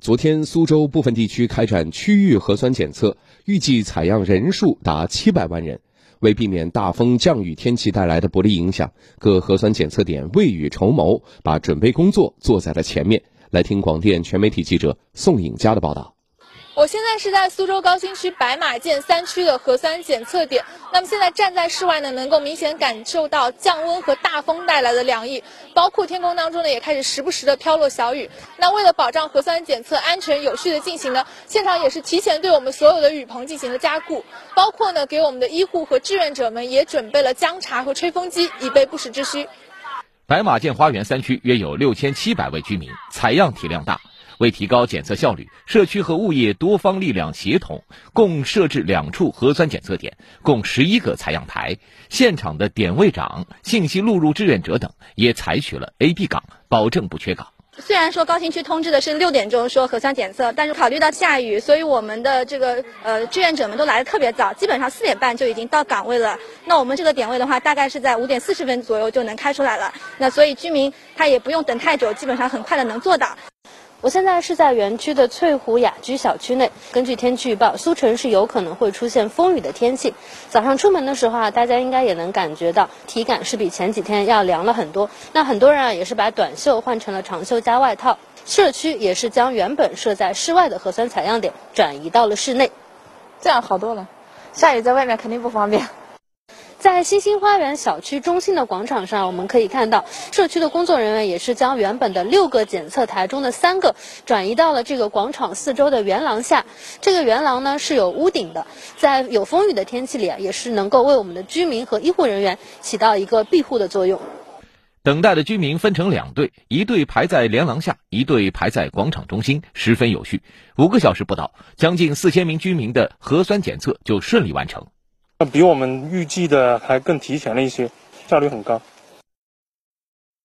昨天，苏州部分地区开展区域核酸检测，预计采样人数达七百万人。为避免大风降雨天气带来的不利影响，各核酸检测点未雨绸缪，把准备工作做在了前面。来听广电全媒体记者宋颖佳的报道。我现在是在苏州高新区白马涧三区的核酸检测点。那么现在站在室外呢，能够明显感受到降温和大风带来的凉意，包括天空当中呢也开始时不时的飘落小雨。那为了保障核酸检测安全有序的进行呢，现场也是提前对我们所有的雨棚进行了加固，包括呢给我们的医护和志愿者们也准备了姜茶和吹风机，以备不时之需。白马涧花园三区约有六千七百位居民，采样体量大。为提高检测效率，社区和物业多方力量协同，共设置两处核酸检测点，共十一个采样台。现场的点位长、信息录入志愿者等也采取了 A、B 岗，保证不缺岗。虽然说高新区通知的是六点钟说核酸检测，但是考虑到下雨，所以我们的这个呃志愿者们都来的特别早，基本上四点半就已经到岗位了。那我们这个点位的话，大概是在五点四十分左右就能开出来了。那所以居民他也不用等太久，基本上很快的能做到。我现在是在园区的翠湖雅居小区内。根据天气预报，苏城是有可能会出现风雨的天气。早上出门的时候啊，大家应该也能感觉到体感是比前几天要凉了很多。那很多人啊，也是把短袖换成了长袖加外套。社区也是将原本设在室外的核酸采样点转移到了室内，这样好多了。下雨在外面肯定不方便。在新兴花园小区中心的广场上，我们可以看到，社区的工作人员也是将原本的六个检测台中的三个转移到了这个广场四周的圆廊下。这个圆廊呢是有屋顶的，在有风雨的天气里啊，也是能够为我们的居民和医护人员起到一个庇护的作用。等待的居民分成两队，一队排在连廊下，一队排在广场中心，十分有序。五个小时不到，将近四千名居民的核酸检测就顺利完成。比我们预计的还更提前了一些，效率很高。